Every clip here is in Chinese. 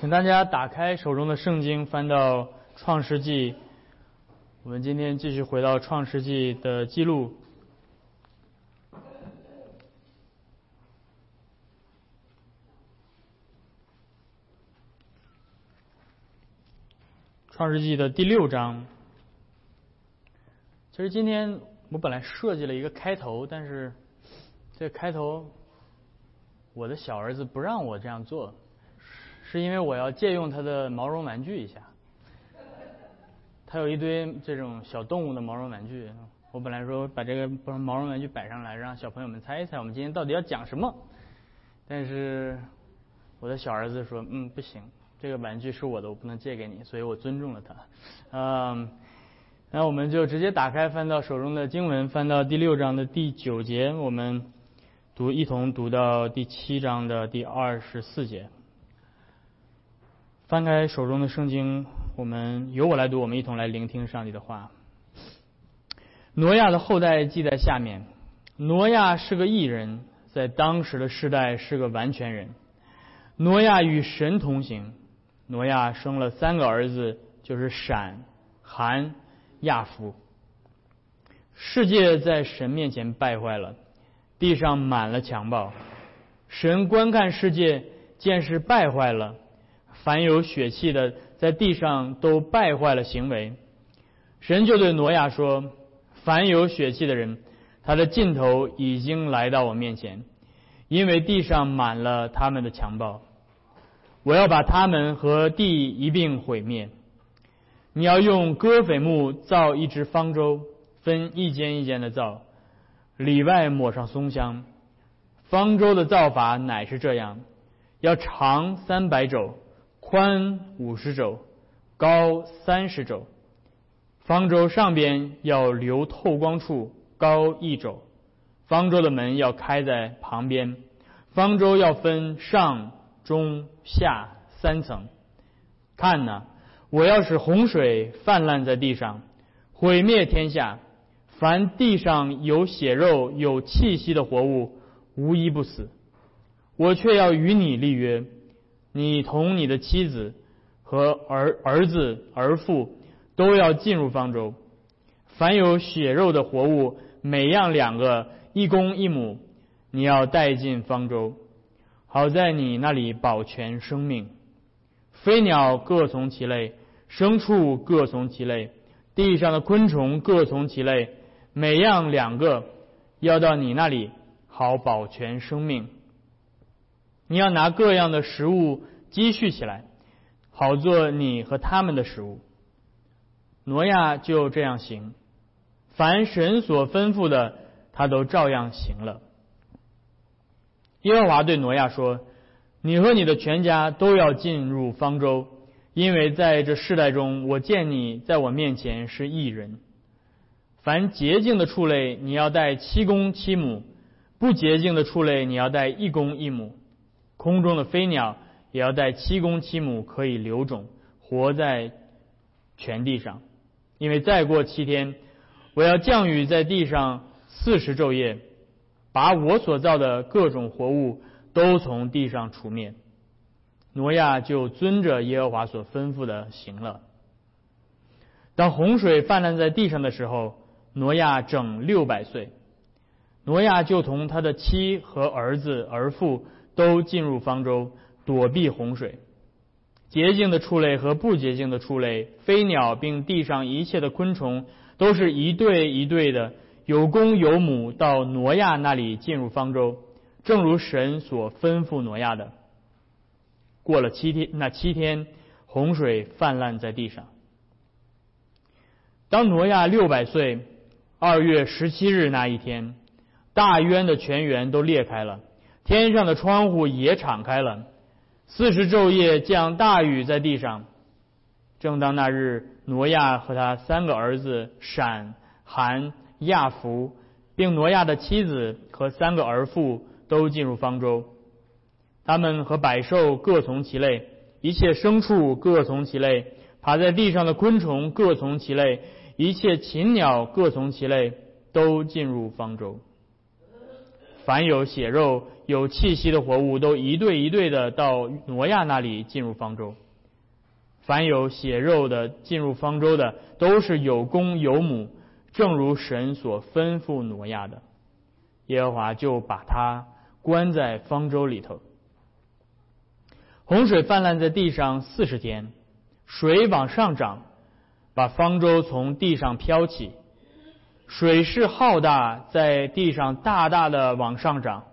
请大家打开手中的圣经，翻到《创世纪》。我们今天继续回到《创世纪》的记录，《创世纪》的第六章。其实今天我本来设计了一个开头，但是这开头我的小儿子不让我这样做。是因为我要借用他的毛绒玩具一下，他有一堆这种小动物的毛绒玩具。我本来说把这个毛绒玩具摆上来，让小朋友们猜一猜我们今天到底要讲什么。但是我的小儿子说：“嗯，不行，这个玩具是我的，我不能借给你。”所以我尊重了他。嗯，那我们就直接打开，翻到手中的经文，翻到第六章的第九节，我们读一同读到第七章的第二十四节。翻开手中的圣经，我们由我来读，我们一同来聆听上帝的话。挪亚的后代记在下面。挪亚是个异人，在当时的世代是个完全人。挪亚与神同行。挪亚生了三个儿子，就是闪、含、亚夫。世界在神面前败坏了，地上满了强暴。神观看世界，见是败坏了。凡有血气的，在地上都败坏了行为。神就对挪亚说：“凡有血气的人，他的尽头已经来到我面前，因为地上满了他们的强暴。我要把他们和地一并毁灭。你要用戈斐木造一只方舟，分一间一间的造，里外抹上松香。方舟的造法乃是这样：要长三百肘。”宽五十肘，高三十肘。方舟上边要留透光处，高一肘。方舟的门要开在旁边。方舟要分上、中、下三层。看呐，我要使洪水泛滥在地上，毁灭天下。凡地上有血肉、有气息的活物，无一不死。我却要与你立约。你同你的妻子和儿儿子儿妇都要进入方舟。凡有血肉的活物，每样两个，一公一母，你要带进方舟，好在你那里保全生命。飞鸟各从其类，牲畜各从其类，地上的昆虫各从其类，每样两个，要到你那里好保全生命。你要拿各样的食物积蓄起来，好做你和他们的食物。挪亚就这样行，凡神所吩咐的，他都照样行了。耶和华对挪亚说：“你和你的全家都要进入方舟，因为在这世代中，我见你在我面前是异人。凡洁净的畜类，你要带七公七母；不洁净的畜类，你要带一公一母。”空中的飞鸟也要带七公七母，可以留种，活在全地上。因为再过七天，我要降雨在地上四十昼夜，把我所造的各种活物都从地上除灭。挪亚就遵着耶和华所吩咐的行了。当洪水泛滥在地上的时候，挪亚整六百岁。挪亚就同他的妻和儿子儿妇。都进入方舟，躲避洪水。洁净的畜类和不洁净的畜类，飞鸟并地上一切的昆虫，都是一对一对的，有公有母，到挪亚那里进入方舟，正如神所吩咐挪亚的。过了七天，那七天洪水泛滥在地上。当挪亚六百岁，二月十七日那一天，大渊的泉源都裂开了。天上的窗户也敞开了，四十昼夜降大雨在地上。正当那日，挪亚和他三个儿子闪、含、亚弗，并挪亚的妻子和三个儿妇都进入方舟。他们和百兽各从其类，一切牲畜各从其类，爬在地上的昆虫各从其类，一切禽鸟各从其类，都进入方舟。凡有血肉、有气息的活物，都一对一对的到挪亚那里进入方舟。凡有血肉的进入方舟的，都是有公有母，正如神所吩咐挪亚的。耶和华就把他关在方舟里头。洪水泛滥在地上四十天，水往上涨，把方舟从地上飘起。水势浩大，在地上大大的往上涨，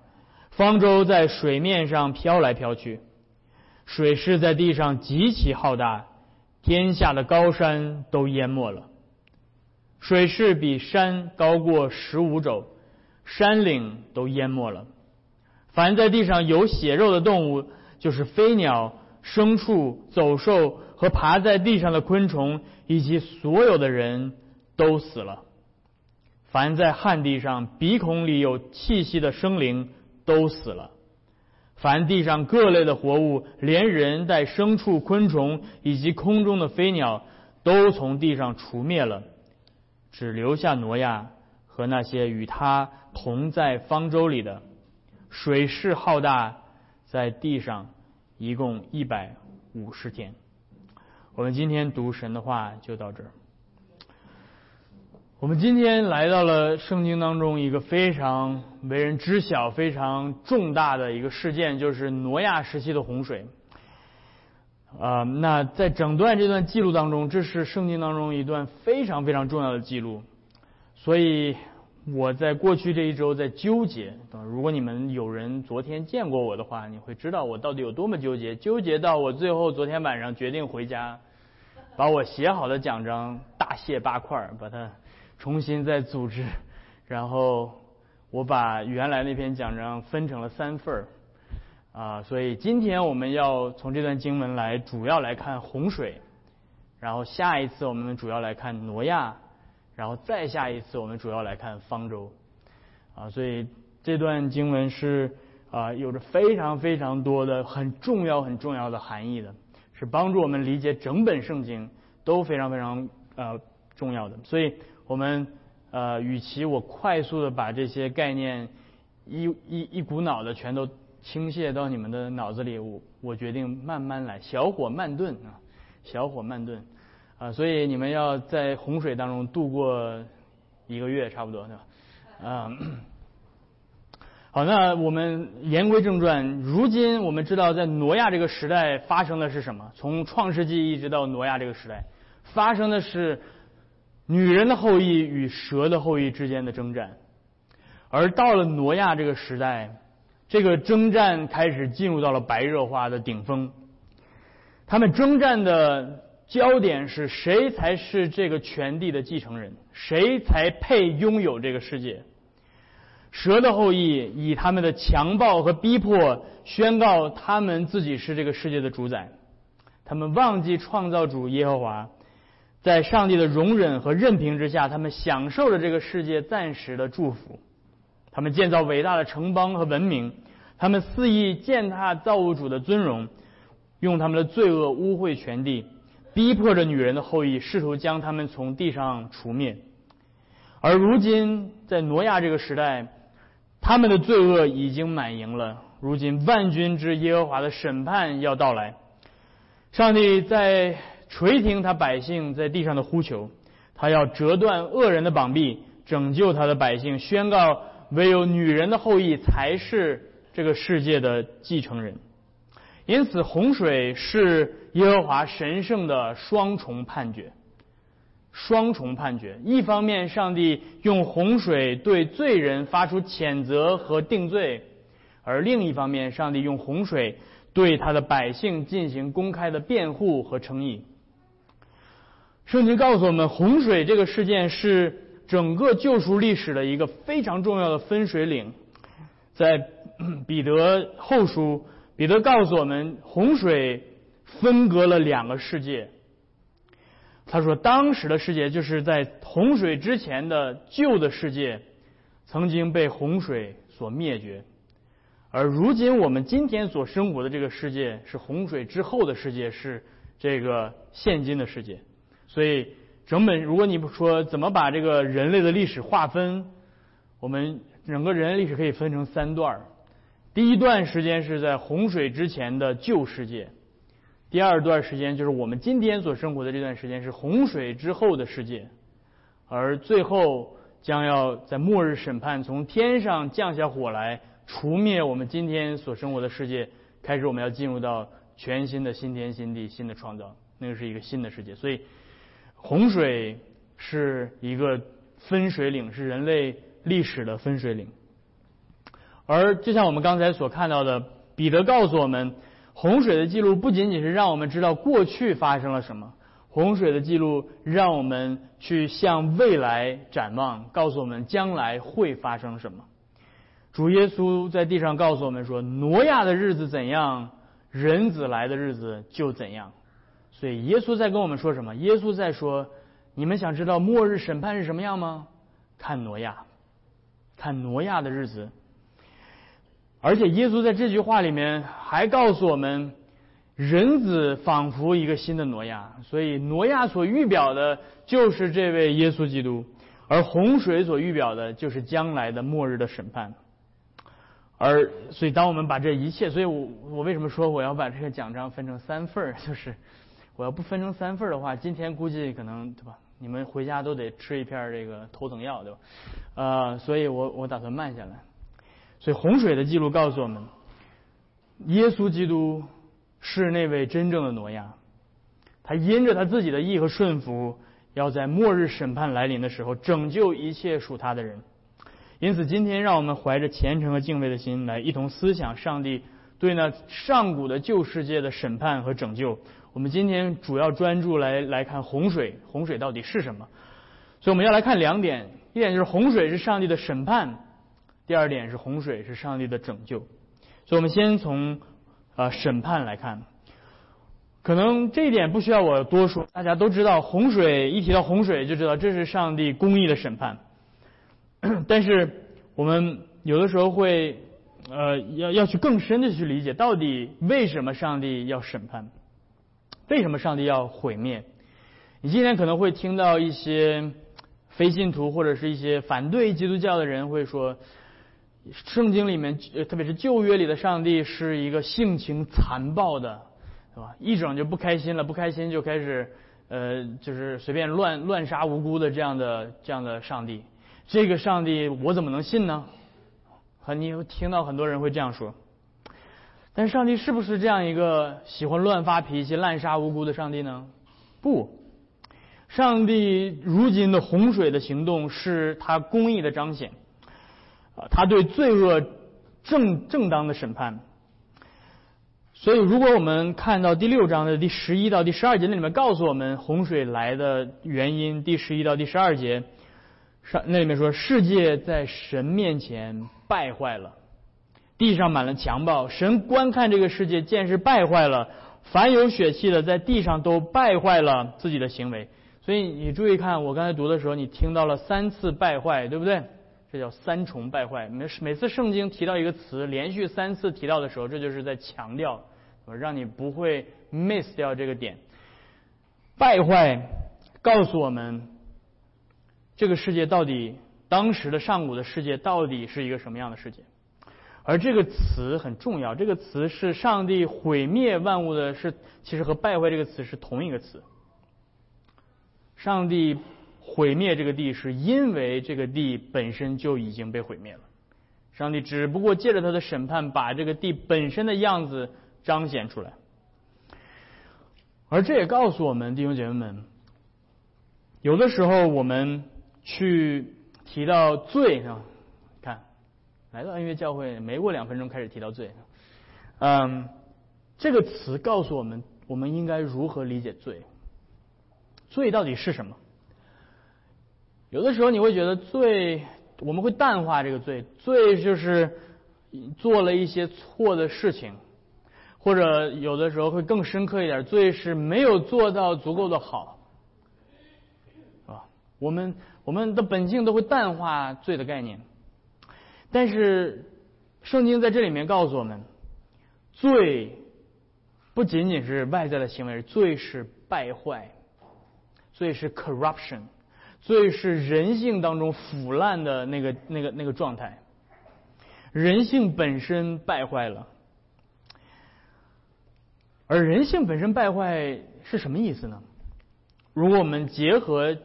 方舟在水面上飘来飘去。水势在地上极其浩大，天下的高山都淹没了。水势比山高过十五肘，山岭都淹没了。凡在地上有血肉的动物，就是飞鸟、牲畜、走兽和爬在地上的昆虫，以及所有的人都死了。凡在旱地上鼻孔里有气息的生灵都死了；凡地上各类的活物，连人带牲畜、昆虫以及空中的飞鸟，都从地上除灭了，只留下挪亚和那些与他同在方舟里的。水势浩大，在地上一共一百五十天。我们今天读神的话就到这儿。我们今天来到了圣经当中一个非常为人知晓、非常重大的一个事件，就是挪亚时期的洪水。啊，那在整段这段记录当中，这是圣经当中一段非常非常重要的记录。所以我在过去这一周在纠结。如果你们有人昨天见过我的话，你会知道我到底有多么纠结。纠结到我最后昨天晚上决定回家，把我写好的奖章大卸八块，把它。重新再组织，然后我把原来那篇讲章分成了三份儿，啊，所以今天我们要从这段经文来主要来看洪水，然后下一次我们主要来看挪亚，然后再下一次我们主要来看方舟，啊，所以这段经文是啊有着非常非常多的很重要很重要的含义的，是帮助我们理解整本圣经都非常非常呃重要的，所以。我们呃，与其我快速的把这些概念一一一股脑的全都倾泻到你们的脑子里，我我决定慢慢来，小火慢炖啊，小火慢炖啊，所以你们要在洪水当中度过一个月差不多对吧？啊，好，那我们言归正传，如今我们知道在挪亚这个时代发生的是什么？从创世纪一直到挪亚这个时代，发生的是。女人的后裔与蛇的后裔之间的征战，而到了挪亚这个时代，这个征战开始进入到了白热化的顶峰。他们征战的焦点是谁才是这个权地的继承人，谁才配拥有这个世界。蛇的后裔以他们的强暴和逼迫宣告他们自己是这个世界的主宰，他们忘记创造主耶和华。在上帝的容忍和任凭之下，他们享受着这个世界暂时的祝福。他们建造伟大的城邦和文明，他们肆意践踏造物主的尊荣，用他们的罪恶污秽全地，逼迫着女人的后裔，试图将他们从地上除灭。而如今，在挪亚这个时代，他们的罪恶已经满盈了。如今，万军之耶和华的审判要到来，上帝在。垂听他百姓在地上的呼求，他要折断恶人的膀臂，拯救他的百姓，宣告唯有女人的后裔才是这个世界的继承人。因此，洪水是耶和华神圣的双重判决。双重判决，一方面，上帝用洪水对罪人发出谴责和定罪；而另一方面，上帝用洪水对他的百姓进行公开的辩护和称义。圣经告诉我们，洪水这个事件是整个救赎历史的一个非常重要的分水岭。在彼得后书，彼得告诉我们，洪水分隔了两个世界。他说，当时的世界就是在洪水之前的旧的世界，曾经被洪水所灭绝；而如今我们今天所生活的这个世界，是洪水之后的世界，是这个现今的世界。所以，整本如果你不说怎么把这个人类的历史划分，我们整个人类历史可以分成三段儿。第一段时间是在洪水之前的旧世界，第二段时间就是我们今天所生活的这段时间是洪水之后的世界，而最后将要在末日审判从天上降下火来除灭我们今天所生活的世界，开始我们要进入到全新的新天新地新的创造，那个是一个新的世界。所以洪水是一个分水岭，是人类历史的分水岭。而就像我们刚才所看到的，彼得告诉我们，洪水的记录不仅仅是让我们知道过去发生了什么，洪水的记录让我们去向未来展望，告诉我们将来会发生什么。主耶稣在地上告诉我们说：“挪亚的日子怎样，人子来的日子就怎样。”所以耶稣在跟我们说什么？耶稣在说：“你们想知道末日审判是什么样吗？看挪亚，看挪亚的日子。”而且耶稣在这句话里面还告诉我们，人子仿佛一个新的挪亚，所以挪亚所预表的就是这位耶稣基督，而洪水所预表的就是将来的末日的审判。而所以，当我们把这一切，所以我我为什么说我要把这个奖章分成三份儿？就是我要不分成三份的话，今天估计可能对吧？你们回家都得吃一片这个头疼药，对吧？呃，所以我我打算慢下来。所以洪水的记录告诉我们，耶稣基督是那位真正的挪亚，他因着他自己的义和顺服，要在末日审判来临的时候拯救一切属他的人。因此，今天让我们怀着虔诚和敬畏的心来一同思想上帝对那上古的旧世界的审判和拯救。我们今天主要专注来来看洪水，洪水到底是什么？所以我们要来看两点，一点就是洪水是上帝的审判。第二点是洪水是上帝的拯救，所以我们先从啊审判来看，可能这一点不需要我多说，大家都知道洪水一提到洪水就知道这是上帝公义的审判，但是我们有的时候会呃要要去更深的去理解，到底为什么上帝要审判，为什么上帝要毁灭？你今天可能会听到一些非信徒或者是一些反对基督教的人会说。圣经里面，特别是旧约里的上帝是一个性情残暴的，对吧？一整就不开心了，不开心就开始，呃，就是随便乱乱杀无辜的这样的这样的上帝。这个上帝我怎么能信呢？和你听到很多人会这样说。但上帝是不是这样一个喜欢乱发脾气、滥杀无辜的上帝呢？不，上帝如今的洪水的行动是他公义的彰显。啊，他对罪恶正正当的审判。所以，如果我们看到第六章的第十一到第十二节，那里面告诉我们洪水来的原因。第十一到第十二节上那里面说，世界在神面前败坏了，地上满了强暴。神观看这个世界，见是败坏了，凡有血气的在地上都败坏了自己的行为。所以你注意看，我刚才读的时候，你听到了三次败坏，对不对？这叫三重败坏。每每次圣经提到一个词，连续三次提到的时候，这就是在强调，让你不会 miss 掉这个点。败坏告诉我们，这个世界到底当时的上古的世界到底是一个什么样的世界？而这个词很重要，这个词是上帝毁灭万物的，是其实和败坏这个词是同一个词。上帝。毁灭这个地是因为这个地本身就已经被毁灭了，上帝只不过借着他的审判把这个地本身的样子彰显出来，而这也告诉我们弟兄姐妹们，有的时候我们去提到罪是吧？看，来到恩约教会没过两分钟开始提到罪，嗯，这个词告诉我们我们应该如何理解罪，罪到底是什么？有的时候你会觉得罪，我们会淡化这个罪，罪就是做了一些错的事情，或者有的时候会更深刻一点，罪是没有做到足够的好，啊，我们我们的本性都会淡化罪的概念，但是圣经在这里面告诉我们，罪不仅仅是外在的行为，罪是败坏，罪是 corruption。罪是人性当中腐烂的那个、那个、那个状态，人性本身败坏了。而人性本身败坏是什么意思呢？如果我们结合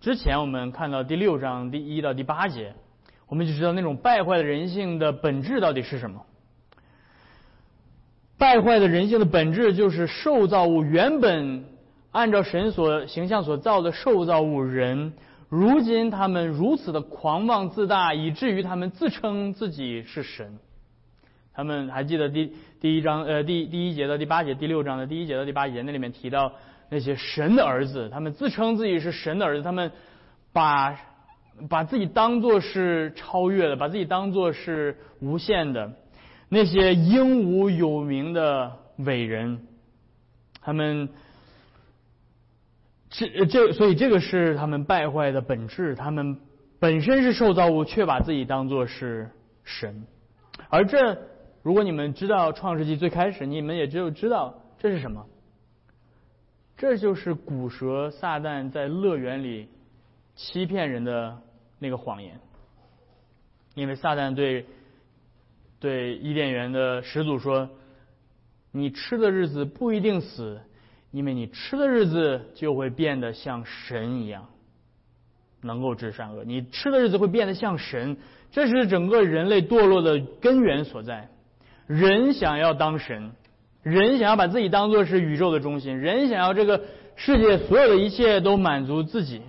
之前我们看到第六章第一到第八节，我们就知道那种败坏的人性的本质到底是什么。败坏的人性的本质就是受造物原本按照神所形象所造的受造物人，如今他们如此的狂妄自大，以至于他们自称自己是神。他们还记得第第一章呃第第一节到第八节第六章的第一节到第八节那里面提到那些神的儿子，他们自称自己是神的儿子，他们把把自己当做是超越的，把自己当做是无限的。那些英武有名的伟人，他们这这所以这个是他们败坏的本质，他们本身是受造物，却把自己当做是神，而这。如果你们知道创世纪最开始，你们也只有知道这是什么。这就是古蛇撒旦在乐园里欺骗人的那个谎言。因为撒旦对对伊甸园的始祖说：“你吃的日子不一定死，因为你吃的日子就会变得像神一样，能够知善恶。你吃的日子会变得像神，这是整个人类堕落的根源所在。”人想要当神，人想要把自己当做是宇宙的中心，人想要这个世界所有的一切都满足自己，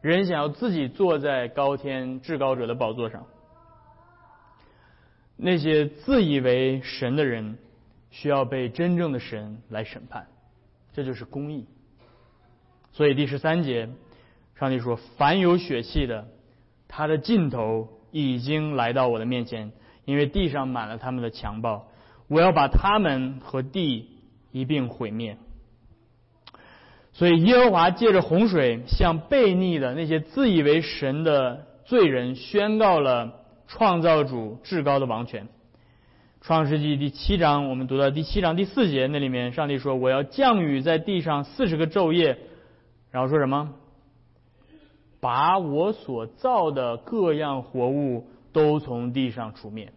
人想要自己坐在高天至高者的宝座上。那些自以为神的人，需要被真正的神来审判，这就是公义。所以第十三节，上帝说：“凡有血气的，他的尽头已经来到我的面前。”因为地上满了他们的强暴，我要把他们和地一并毁灭。所以耶和华借着洪水向悖逆的那些自以为神的罪人宣告了创造主至高的王权。创世纪第七章，我们读到第七章第四节，那里面上帝说：“我要降雨在地上四十个昼夜。”然后说什么？把我所造的各样活物都从地上除灭。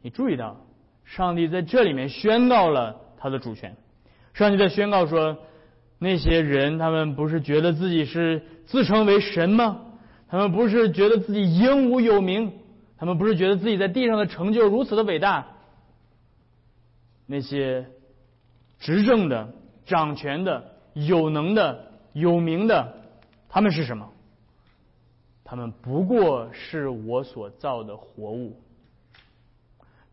你注意到，上帝在这里面宣告了他的主权。上帝在宣告说，那些人他们不是觉得自己是自称为神吗？他们不是觉得自己英武有名？他们不是觉得自己在地上的成就如此的伟大？那些执政的、掌权的、有能的、有名的，他们是什么？他们不过是我所造的活物。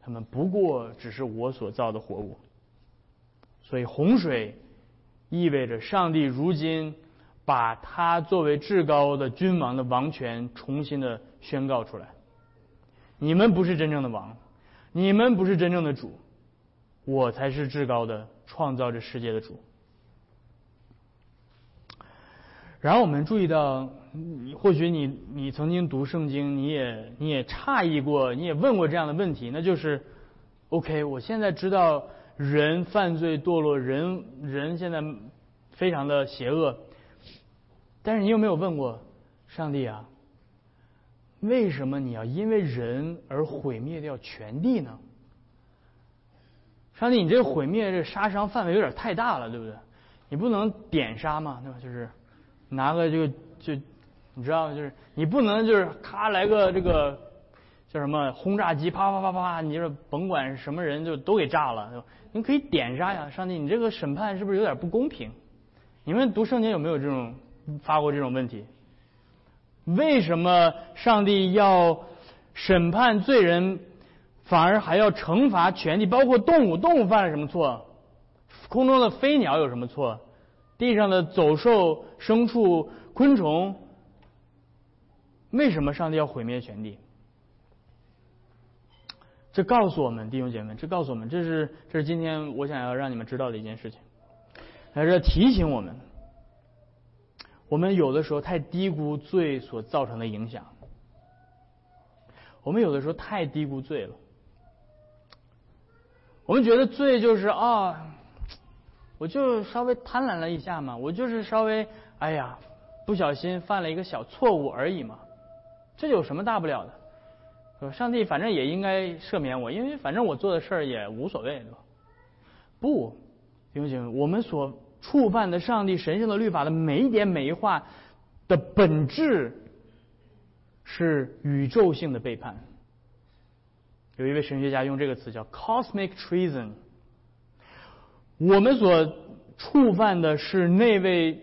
他们不过只是我所造的活物，所以洪水意味着上帝如今把他作为至高的君王的王权重新的宣告出来。你们不是真正的王，你们不是真正的主，我才是至高的创造这世界的主。然后我们注意到，或许你你曾经读圣经，你也你也诧异过，你也问过这样的问题，那就是，OK，我现在知道人犯罪堕落，人人现在非常的邪恶，但是你有没有问过上帝啊？为什么你要因为人而毁灭掉全地呢？上帝，你这毁灭这杀伤范围有点太大了，对不对？你不能点杀嘛，对吧？就是。拿个这个就，你知道吗，就是你不能就是咔来个这个叫什么轰炸机，啪啪啪啪啪，你就是甭管什么人就都给炸了。你可以点杀呀，上帝，你这个审判是不是有点不公平？你们读圣经有没有这种发过这种问题？为什么上帝要审判罪人，反而还要惩罚全体，包括动物？动物犯了什么错？空中的飞鸟有什么错？地上的走兽、牲畜、昆虫，为什么上帝要毁灭全地？这告诉我们，弟兄姐妹，这告诉我们，这是这是今天我想要让你们知道的一件事情，还是提醒我们，我们有的时候太低估罪所造成的影响，我们有的时候太低估罪了，我们觉得罪就是啊。我就稍微贪婪了一下嘛，我就是稍微哎呀，不小心犯了一个小错误而已嘛，这有什么大不了的？说上帝反正也应该赦免我，因为反正我做的事儿也无所谓，对吧？不，弟兄姐妹，我们所触犯的上帝神圣的律法的每一点每一话的本质是宇宙性的背叛。有一位神学家用这个词叫 “cosmic treason”。我们所触犯的是那位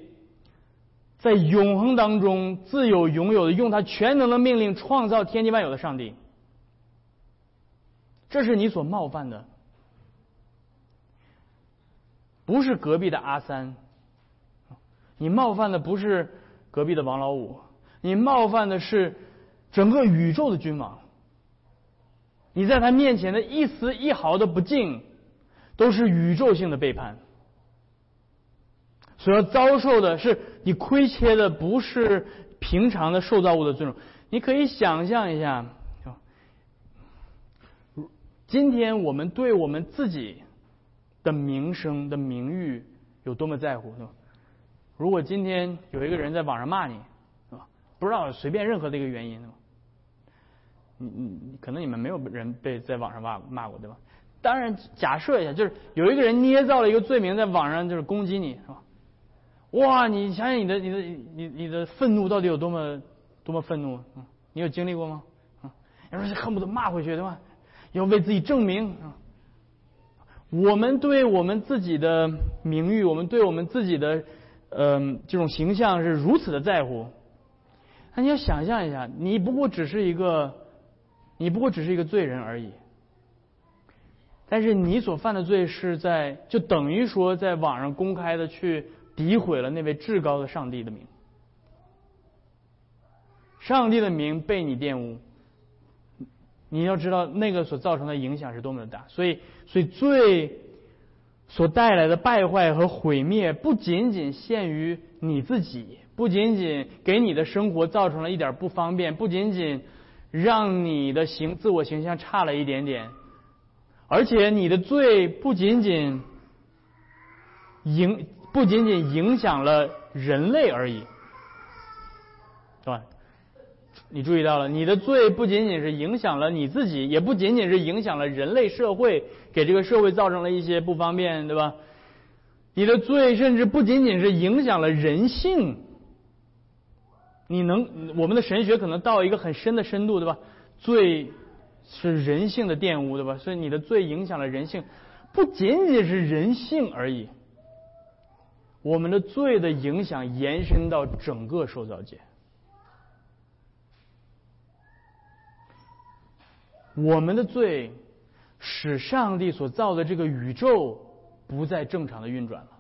在永恒当中自有拥有的、用他全能的命令创造天地万有的上帝。这是你所冒犯的，不是隔壁的阿三。你冒犯的不是隔壁的王老五，你冒犯的是整个宇宙的君王。你在他面前的一丝一毫的不敬，都是宇宙性的背叛。所要遭受的是你亏欠的不是平常的受造物的尊重。你可以想象一下。今天我们对我们自己的名声的名誉有多么在乎，是吧？如果今天有一个人在网上骂你，是吧？不知道随便任何的一个原因，是吧？你你可能你们没有人被在网上骂骂过，对吧？当然，假设一下，就是有一个人捏造了一个罪名在网上就是攻击你，是吧？哇，你想想你的你的你你的愤怒到底有多么多么愤怒？嗯，你有经历过吗？啊，要说恨不得骂回去，对吧？要为自己证明啊！我们对我们自己的名誉，我们对我们自己的嗯这种形象是如此的在乎。那你要想象一下，你不过只是一个，你不过只是一个罪人而已。但是你所犯的罪是在，就等于说在网上公开的去诋毁了那位至高的上帝的名，上帝的名被你玷污。你要知道那个所造成的影响是多么的大，所以，所以罪所带来的败坏和毁灭，不仅仅限于你自己，不仅仅给你的生活造成了一点不方便，不仅仅让你的形自我形象差了一点点，而且你的罪不仅仅影不仅仅影响了人类而已，对吧？你注意到了，你的罪不仅仅是影响了你自己，也不仅仅是影响了人类社会，给这个社会造成了一些不方便，对吧？你的罪甚至不仅仅是影响了人性。你能，我们的神学可能到一个很深的深度，对吧？罪是人性的玷污，对吧？所以你的罪影响了人性，不仅仅是人性而已。我们的罪的影响延伸到整个受造界。我们的罪使上帝所造的这个宇宙不再正常的运转了。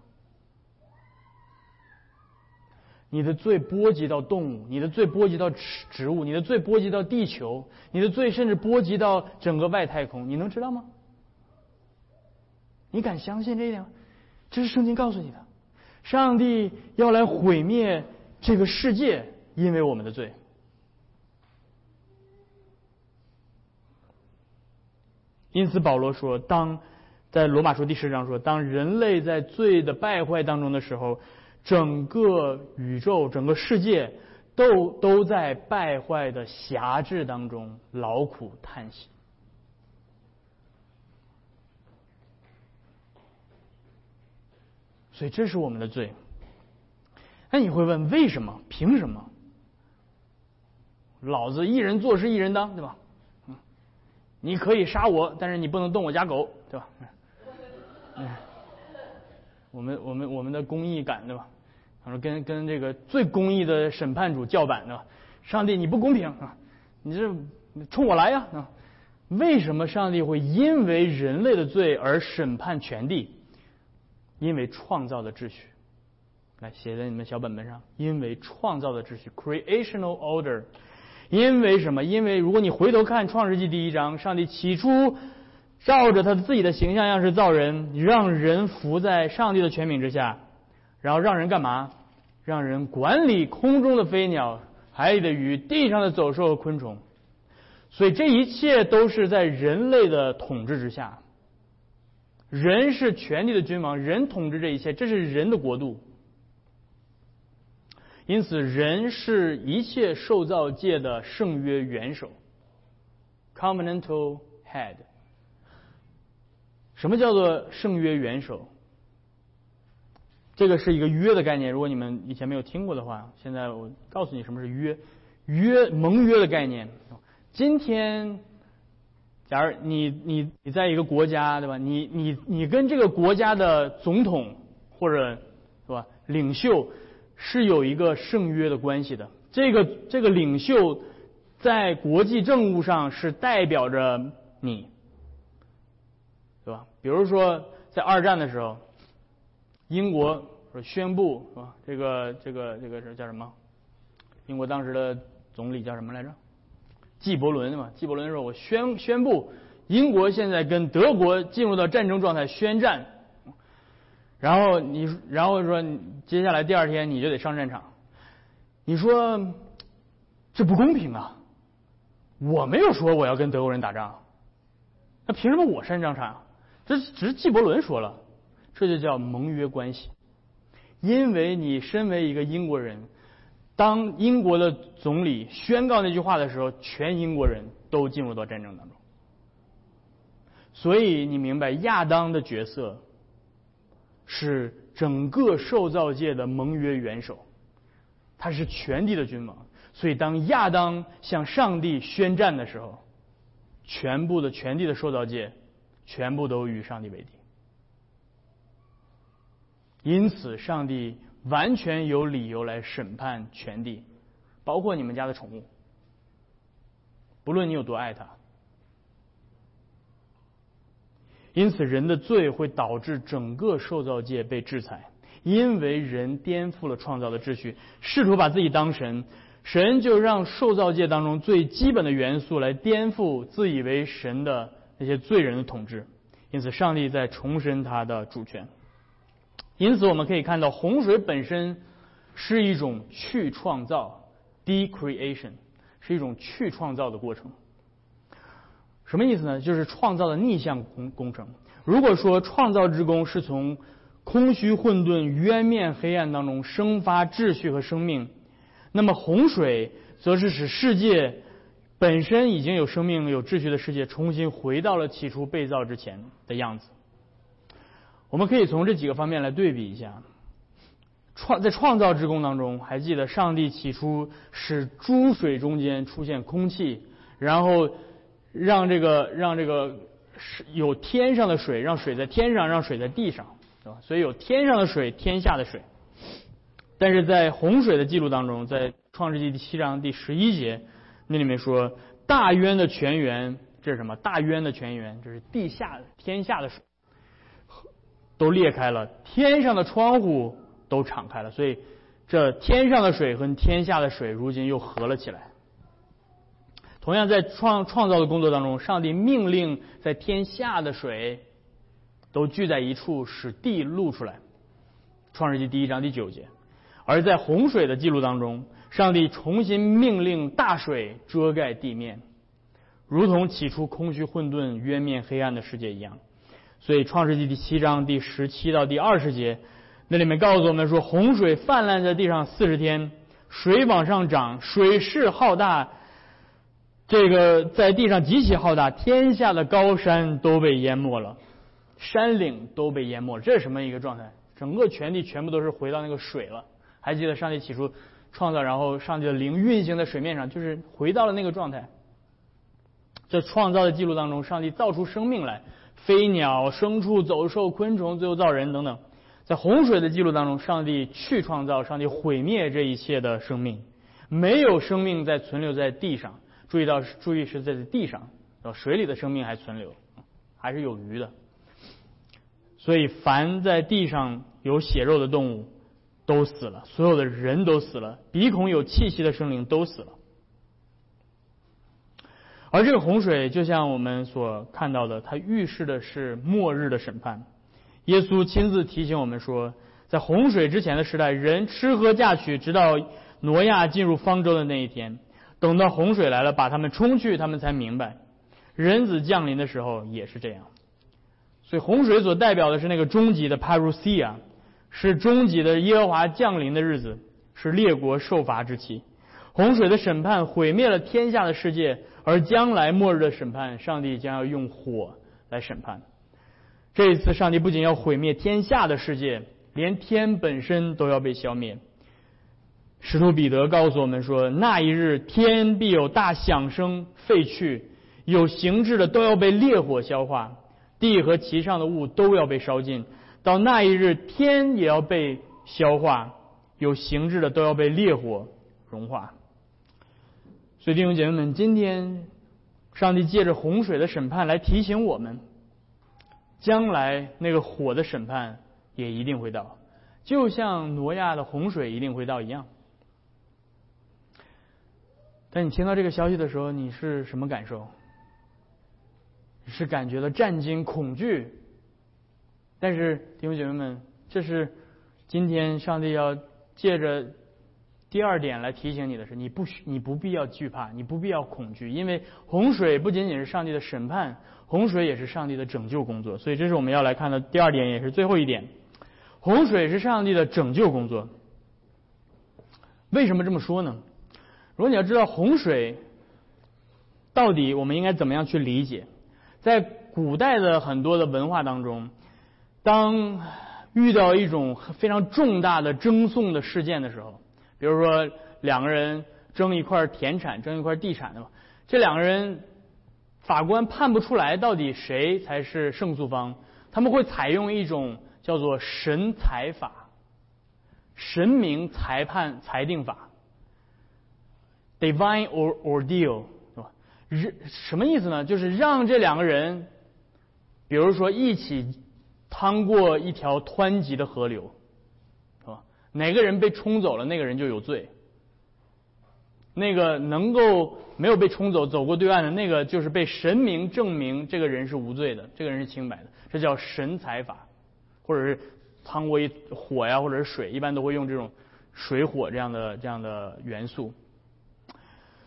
你的罪波及到动物，你的罪波及到植植物，你的罪波及到地球，你的罪甚至波及到整个外太空。你能知道吗？你敢相信这一点吗？这是圣经告诉你的。上帝要来毁灭这个世界，因为我们的罪。因此，保罗说：“当在罗马书第十章说，当人类在罪的败坏当中的时候，整个宇宙、整个世界都都在败坏的辖制当中劳苦叹息。所以，这是我们的罪。那你会问，为什么？凭什么？老子一人做事一人当，对吧？”你可以杀我，但是你不能动我家狗，对吧？嗯，我们我们我们的公义感，对吧？他说跟跟这个最公义的审判主叫板，对吧？上帝你不公平啊！你这冲我来呀！啊，为什么上帝会因为人类的罪而审判全地？因为创造的秩序，来写在你们小本本上。因为创造的秩序，creational order。因为什么？因为如果你回头看《创世纪》第一章，上帝起初照着他自己的形象样式造人，让人服在上帝的权柄之下，然后让人干嘛？让人管理空中的飞鸟、海里的鱼、地上的走兽和昆虫。所以这一切都是在人类的统治之下。人是权力的君王，人统治这一切，这是人的国度。因此，人是一切受造界的圣约元首。（covenantal head）。什么叫做圣约元首？这个是一个约的概念。如果你们以前没有听过的话，现在我告诉你什么是约，约盟约的概念。今天，假如你你你在一个国家，对吧？你你你跟这个国家的总统或者是吧领袖是有一个圣约的关系的。这个这个领袖在国际政务上是代表着你。对吧？比如说，在二战的时候，英国说宣布是吧？这个这个这个是叫什么？英国当时的总理叫什么来着？纪伯伦嘛？纪伯伦说：“我宣宣布，英国现在跟德国进入到战争状态，宣战。”然后你，然后说，接下来第二天你就得上战场。你说这不公平啊！我没有说我要跟德国人打仗，那凭什么我上战场？这只是纪伯伦说了，这就叫盟约关系。因为你身为一个英国人，当英国的总理宣告那句话的时候，全英国人都进入到战争当中。所以你明白亚当的角色是整个受造界的盟约元首，他是全地的君王。所以当亚当向上帝宣战的时候，全部的全地的受造界。全部都与上帝为敌，因此上帝完全有理由来审判全地，包括你们家的宠物，不论你有多爱它。因此，人的罪会导致整个受造界被制裁，因为人颠覆了创造的秩序，试图把自己当神，神就让受造界当中最基本的元素来颠覆自以为神的。那些罪人的统治，因此上帝在重申他的主权。因此我们可以看到，洪水本身是一种去创造 （decreation），是一种去创造的过程。什么意思呢？就是创造的逆向工工程。如果说创造之功是从空虚混沌、渊面黑暗当中生发秩序和生命，那么洪水则是使世界。本身已经有生命、有秩序的世界，重新回到了起初被造之前的样子。我们可以从这几个方面来对比一下。创在创造之功当中，还记得上帝起初使诸水中间出现空气，然后让这个让这个有天上的水，让水在天上，让水在地上，对吧？所以有天上的水，天下的水。但是在洪水的记录当中，在创世纪第七章第十一节。那里面说，大渊的泉源，这是什么？大渊的泉源，这是地下天下的水，都裂开了，天上的窗户都敞开了，所以这天上的水和天下的水如今又合了起来。同样，在创创造的工作当中，上帝命令在天下的水都聚在一处，使地露出来。创世纪第一章第九节，而在洪水的记录当中。上帝重新命令大水遮盖地面，如同起初空虚混沌、渊面黑暗的世界一样。所以，《创世纪》第七章第十七到第二十节，那里面告诉我们说，洪水泛滥在地上四十天，水往上涨，水势浩大，这个在地上极其浩大，天下的高山都被淹没了，山岭都被淹没了。这是什么一个状态？整个全地全部都是回到那个水了。还记得上帝起初？创造，然后上帝的灵运行在水面上，就是回到了那个状态。在创造的记录当中，上帝造出生命来，飞鸟、牲畜、走兽、昆虫，最后造人等等。在洪水的记录当中，上帝去创造，上帝毁灭这一切的生命，没有生命再存留在地上。注意到，注意是在地上，水里的生命还存留，还是有鱼的。所以，凡在地上有血肉的动物。都死了，所有的人都死了，鼻孔有气息的生灵都死了。而这个洪水，就像我们所看到的，它预示的是末日的审判。耶稣亲自提醒我们说，在洪水之前的时代，人吃喝嫁娶，直到挪亚进入方舟的那一天。等到洪水来了，把他们冲去，他们才明白，人子降临的时候也是这样。所以，洪水所代表的是那个终极的 parousia。是终极的耶和华降临的日子，是列国受罚之期。洪水的审判毁灭了天下的世界，而将来末日的审判，上帝将要用火来审判。这一次，上帝不仅要毁灭天下的世界，连天本身都要被消灭。使徒彼得告诉我们说：“那一日，天必有大响声废去，有形质的都要被烈火消化，地和其上的物都要被烧尽。到那一日，天也要被消化，有形质的都要被烈火融化。”所以弟兄姐妹们，今天上帝借着洪水的审判来提醒我们，将来那个火的审判也一定会到，就像挪亚的洪水一定会到一样。那你听到这个消息的时候，你是什么感受？是感觉到战惊、恐惧？但是弟兄姐妹们，这是今天上帝要借着第二点来提醒你的是：你不需、你不必要惧怕，你不必要恐惧，因为洪水不仅仅是上帝的审判，洪水也是上帝的拯救工作。所以，这是我们要来看的第二点，也是最后一点：洪水是上帝的拯救工作。为什么这么说呢？如果你要知道洪水到底我们应该怎么样去理解，在古代的很多的文化当中，当遇到一种非常重大的争讼的事件的时候，比如说两个人争一块田产、争一块地产的嘛，这两个人法官判不出来到底谁才是胜诉方，他们会采用一种叫做神裁法、神明裁判裁定法。Divine or ordeal 是吧？什么意思呢？就是让这两个人，比如说一起趟过一条湍急的河流，是吧？哪个人被冲走了，那个人就有罪。那个能够没有被冲走走过对岸的那个，就是被神明证明这个人是无罪的，这个人是清白的。这叫神裁法，或者是趟过一火呀，或者是水，一般都会用这种水火这样的这样的元素。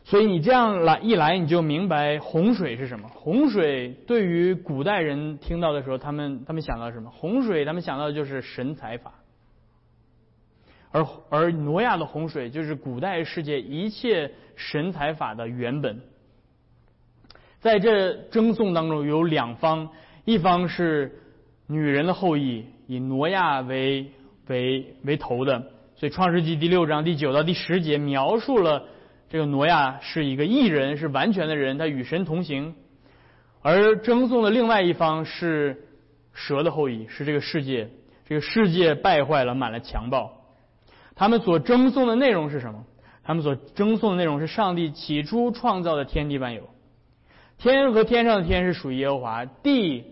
所以你这样来一来，你就明白洪水是什么。洪水对于古代人听到的时候，他们他们想到什么？洪水他们想到的就是神采法，而而挪亚的洪水就是古代世界一切神采法的原本。在这争讼当中有两方，一方是女人的后裔，以挪亚为为为头的，所以创世纪第六章第九到第十节描述了。这个挪亚是一个异人，是完全的人，他与神同行。而争讼的另外一方是蛇的后裔，是这个世界，这个世界败坏了，满了强暴。他们所争讼的内容是什么？他们所争讼的内容是上帝起初创造的天地万有。天和天上的天是属于耶和华，地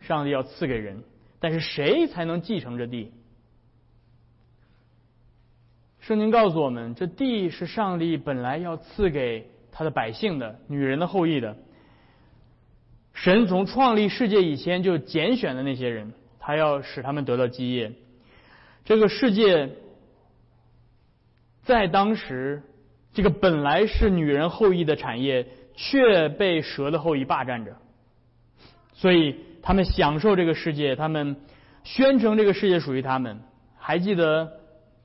上帝要赐给人，但是谁才能继承这地？圣经告诉我们，这地是上帝本来要赐给他的百姓的，女人的后裔的。神从创立世界以前就拣选的那些人，他要使他们得到基业。这个世界在当时，这个本来是女人后裔的产业，却被蛇的后裔霸占着，所以他们享受这个世界，他们宣称这个世界属于他们。还记得？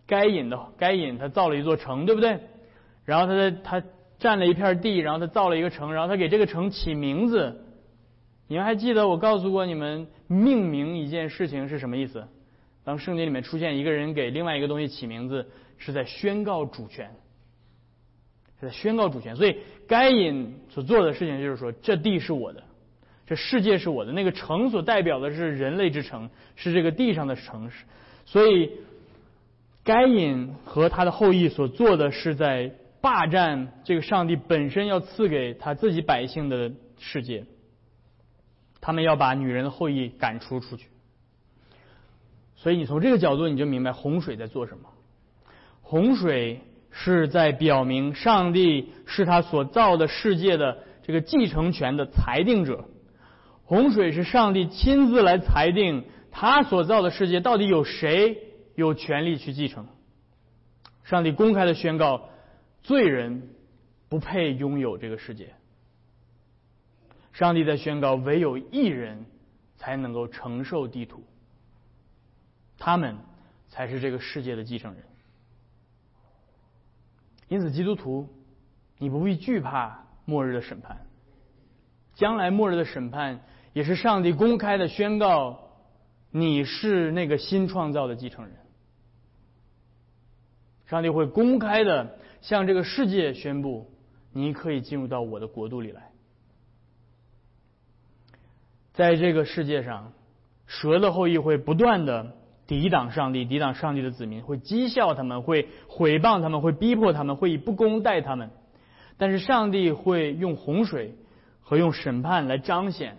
该隐的该隐，他造了一座城，对不对？然后他在他占了一片地，然后他造了一个城，然后他给这个城起名字。你们还记得我告诉过你们，命名一件事情是什么意思？当圣经里面出现一个人给另外一个东西起名字，是在宣告主权，是在宣告主权。所以该隐所做的事情就是说，这地是我的，这世界是我的。那个城所代表的是人类之城，是这个地上的城市，所以。该隐和他的后裔所做的是在霸占这个上帝本身要赐给他自己百姓的世界，他们要把女人的后裔赶出出去。所以你从这个角度你就明白洪水在做什么。洪水是在表明上帝是他所造的世界的这个继承权的裁定者。洪水是上帝亲自来裁定他所造的世界到底有谁。有权利去继承。上帝公开的宣告，罪人不配拥有这个世界。上帝在宣告，唯有一人才能够承受地土，他们才是这个世界的继承人。因此，基督徒，你不必惧怕末日的审判。将来末日的审判也是上帝公开的宣告，你是那个新创造的继承人。上帝会公开的向这个世界宣布，你可以进入到我的国度里来。在这个世界上，蛇的后裔会不断的抵挡上帝，抵挡上帝的子民，会讥笑他们，会毁谤他们，会逼迫他们，会以不公待他们。但是上帝会用洪水和用审判来彰显，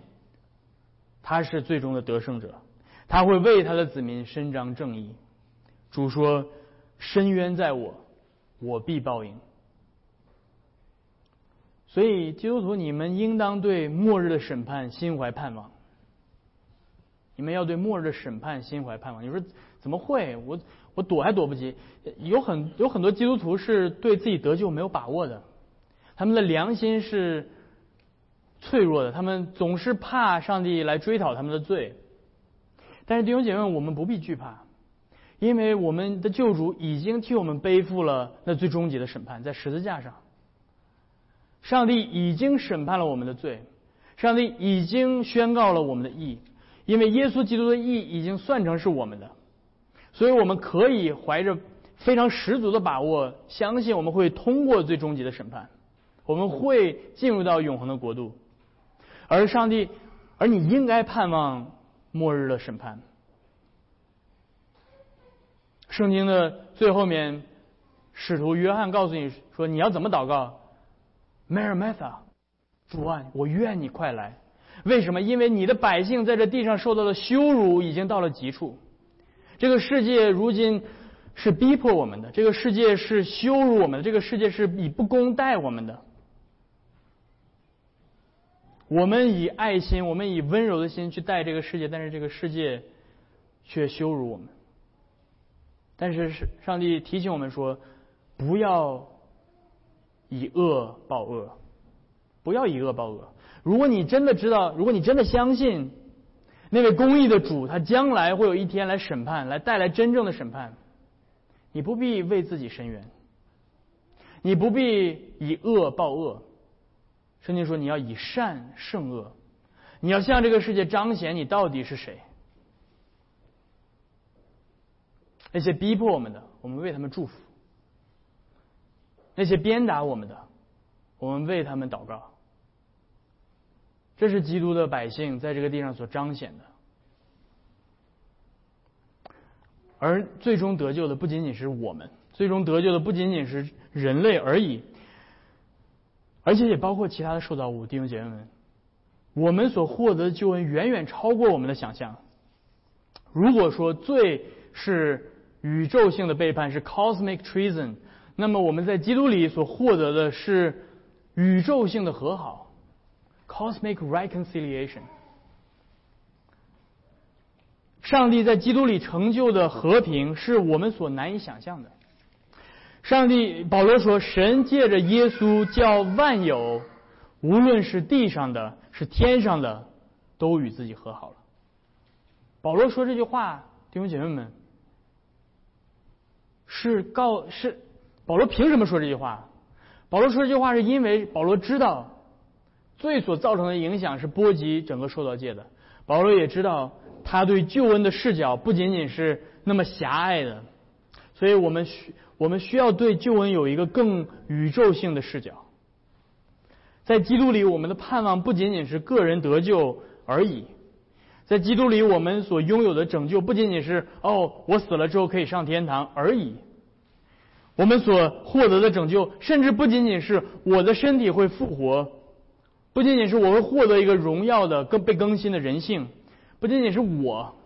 他是最终的得胜者，他会为他的子民伸张正义。主说：“深渊在我，我必报应。”所以，基督徒，你们应当对末日的审判心怀盼望。你们要对末日的审判心怀盼望。你说怎么会？我我躲还躲不及。有很有很多基督徒是对自己得救没有把握的，他们的良心是脆弱的，他们总是怕上帝来追讨他们的罪。但是弟兄姐妹，我们不必惧怕，因为我们的救主已经替我们背负了那最终极的审判，在十字架上。上帝已经审判了我们的罪，上帝已经宣告了我们的义，因为耶稣基督的义已经算成是我们的，所以我们可以怀着非常十足的把握，相信我们会通过最终极的审判，我们会进入到永恒的国度。而上帝，而你应该盼望末日的审判。圣经的最后面，使徒约翰告诉你说，你要怎么祷告？Maranatha，主啊，我愿你快来。为什么？因为你的百姓在这地上受到的羞辱已经到了极处。这个世界如今是逼迫我们的，这个世界是羞辱我们的，这个世界是以不公待我们的。我们以爱心，我们以温柔的心去待这个世界，但是这个世界却羞辱我们。但是上帝提醒我们说，不要。以恶报恶，不要以恶报恶。如果你真的知道，如果你真的相信那位公义的主，他将来会有一天来审判，来带来真正的审判，你不必为自己伸冤，你不必以恶报恶。圣经说你要以善胜恶，你要向这个世界彰显你到底是谁。那些逼迫我们的，我们为他们祝福。那些鞭打我们的，我们为他们祷告。这是基督的百姓在这个地上所彰显的。而最终得救的不仅仅是我们，最终得救的不仅仅是人类而已，而且也包括其他的受造物。弟兄姐妹们，我们所获得的救恩远远超过我们的想象。如果说罪是宇宙性的背叛，是 cosmic treason。那么我们在基督里所获得的是宇宙性的和好，cosmic reconciliation。上帝在基督里成就的和平是我们所难以想象的。上帝保罗说：“神借着耶稣叫万有，无论是地上的，是天上的，都与自己和好了。”保罗说这句话，弟兄姐妹们，是告是。保罗凭什么说这句话？保罗说这句话是因为保罗知道罪所造成的影响是波及整个受造界的。保罗也知道他对救恩的视角不仅仅是那么狭隘的，所以我们需我们需要对救恩有一个更宇宙性的视角。在基督里，我们的盼望不仅仅是个人得救而已。在基督里，我们所拥有的拯救不仅仅是哦，我死了之后可以上天堂而已。我们所获得的拯救，甚至不仅仅是我的身体会复活，不仅仅是我会获得一个荣耀的更被更新的人性，不仅仅是我，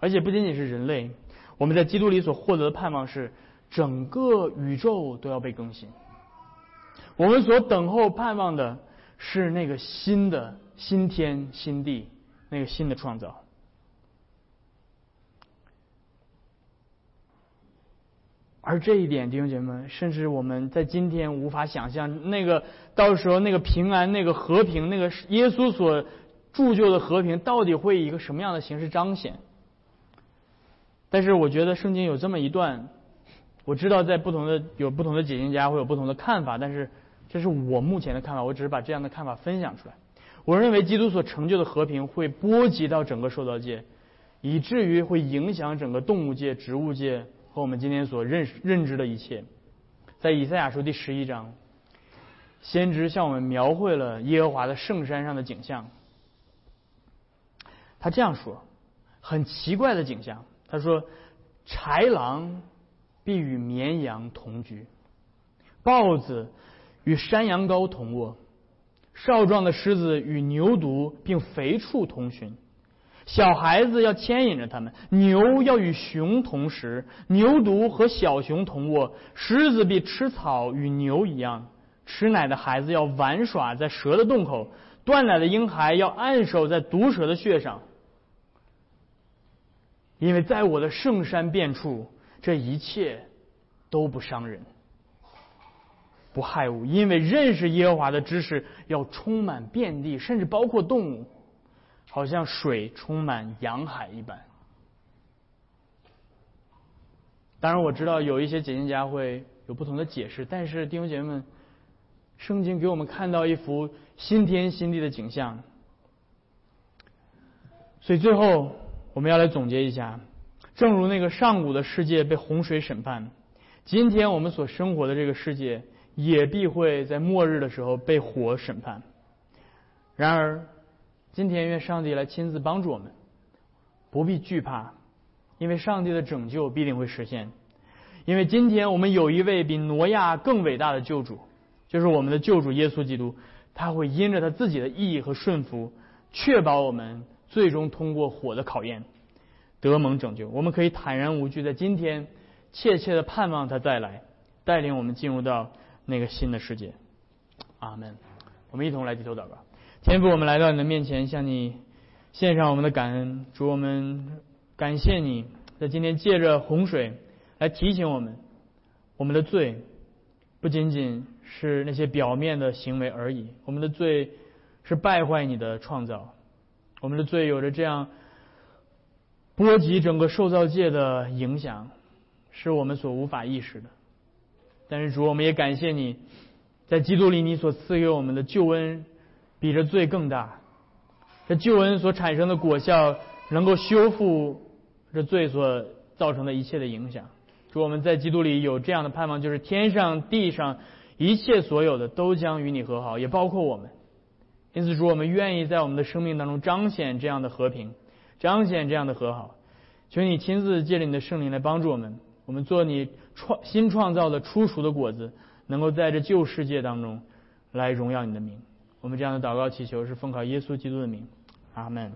而且不仅仅是人类，我们在基督里所获得的盼望是整个宇宙都要被更新。我们所等候盼望的是那个新的新天新地，那个新的创造。而这一点，弟兄姐妹们，甚至我们在今天无法想象，那个到时候那个平安、那个和平、那个耶稣所铸就的和平，到底会以一个什么样的形式彰显？但是，我觉得圣经有这么一段，我知道在不同的有不同的解经家会有不同的看法，但是这是我目前的看法，我只是把这样的看法分享出来。我认为基督所成就的和平会波及到整个受造界，以至于会影响整个动物界、植物界和我们今天所认识认知的一切。在以赛亚书第十一章，先知向我们描绘了耶和华的圣山上的景象。他这样说，很奇怪的景象。他说：“豺狼必与绵羊同居，豹子与山羊羔同卧，少壮的狮子与牛犊并肥畜同群。小孩子要牵引着他们，牛要与熊同食，牛犊和小熊同卧。狮子比吃草与牛一样，吃奶的孩子要玩耍在蛇的洞口，断奶的婴孩要按手在毒蛇的穴上。”因为在我的圣山遍处，这一切都不伤人，不害物。因为认识耶和华的知识要充满遍地，甚至包括动物，好像水充满洋海一般。当然，我知道有一些解经家会有不同的解释，但是弟兄姐妹们，圣经给我们看到一幅新天新地的景象，所以最后。我们要来总结一下，正如那个上古的世界被洪水审判，今天我们所生活的这个世界也必会在末日的时候被火审判。然而，今天愿上帝来亲自帮助我们，不必惧怕，因为上帝的拯救必定会实现。因为今天我们有一位比挪亚更伟大的救主，就是我们的救主耶稣基督，他会因着他自己的意义和顺服，确保我们。最终通过火的考验，得蒙拯救。我们可以坦然无惧，在今天切切的盼望他再来，带领我们进入到那个新的世界。阿门。我们一同来低头祷告。天父，我们来到你的面前，向你献上我们的感恩。主，我们感谢你在今天借着洪水来提醒我们，我们的罪不仅仅是那些表面的行为而已，我们的罪是败坏你的创造。我们的罪有着这样波及整个受造界的影响，是我们所无法意识的。但是主，我们也感谢你，在基督里你所赐给我们的救恩，比这罪更大。这救恩所产生的果效，能够修复这罪所造成的一切的影响。主，我们在基督里有这样的盼望，就是天上地上一切所有的都将与你和好，也包括我们。因此，主，我们愿意在我们的生命当中彰显这样的和平，彰显这样的和好。求你亲自借着你的圣灵来帮助我们，我们做你创新创造的初熟的果子，能够在这旧世界当中来荣耀你的名。我们这样的祷告祈求是奉靠耶稣基督的名，阿门。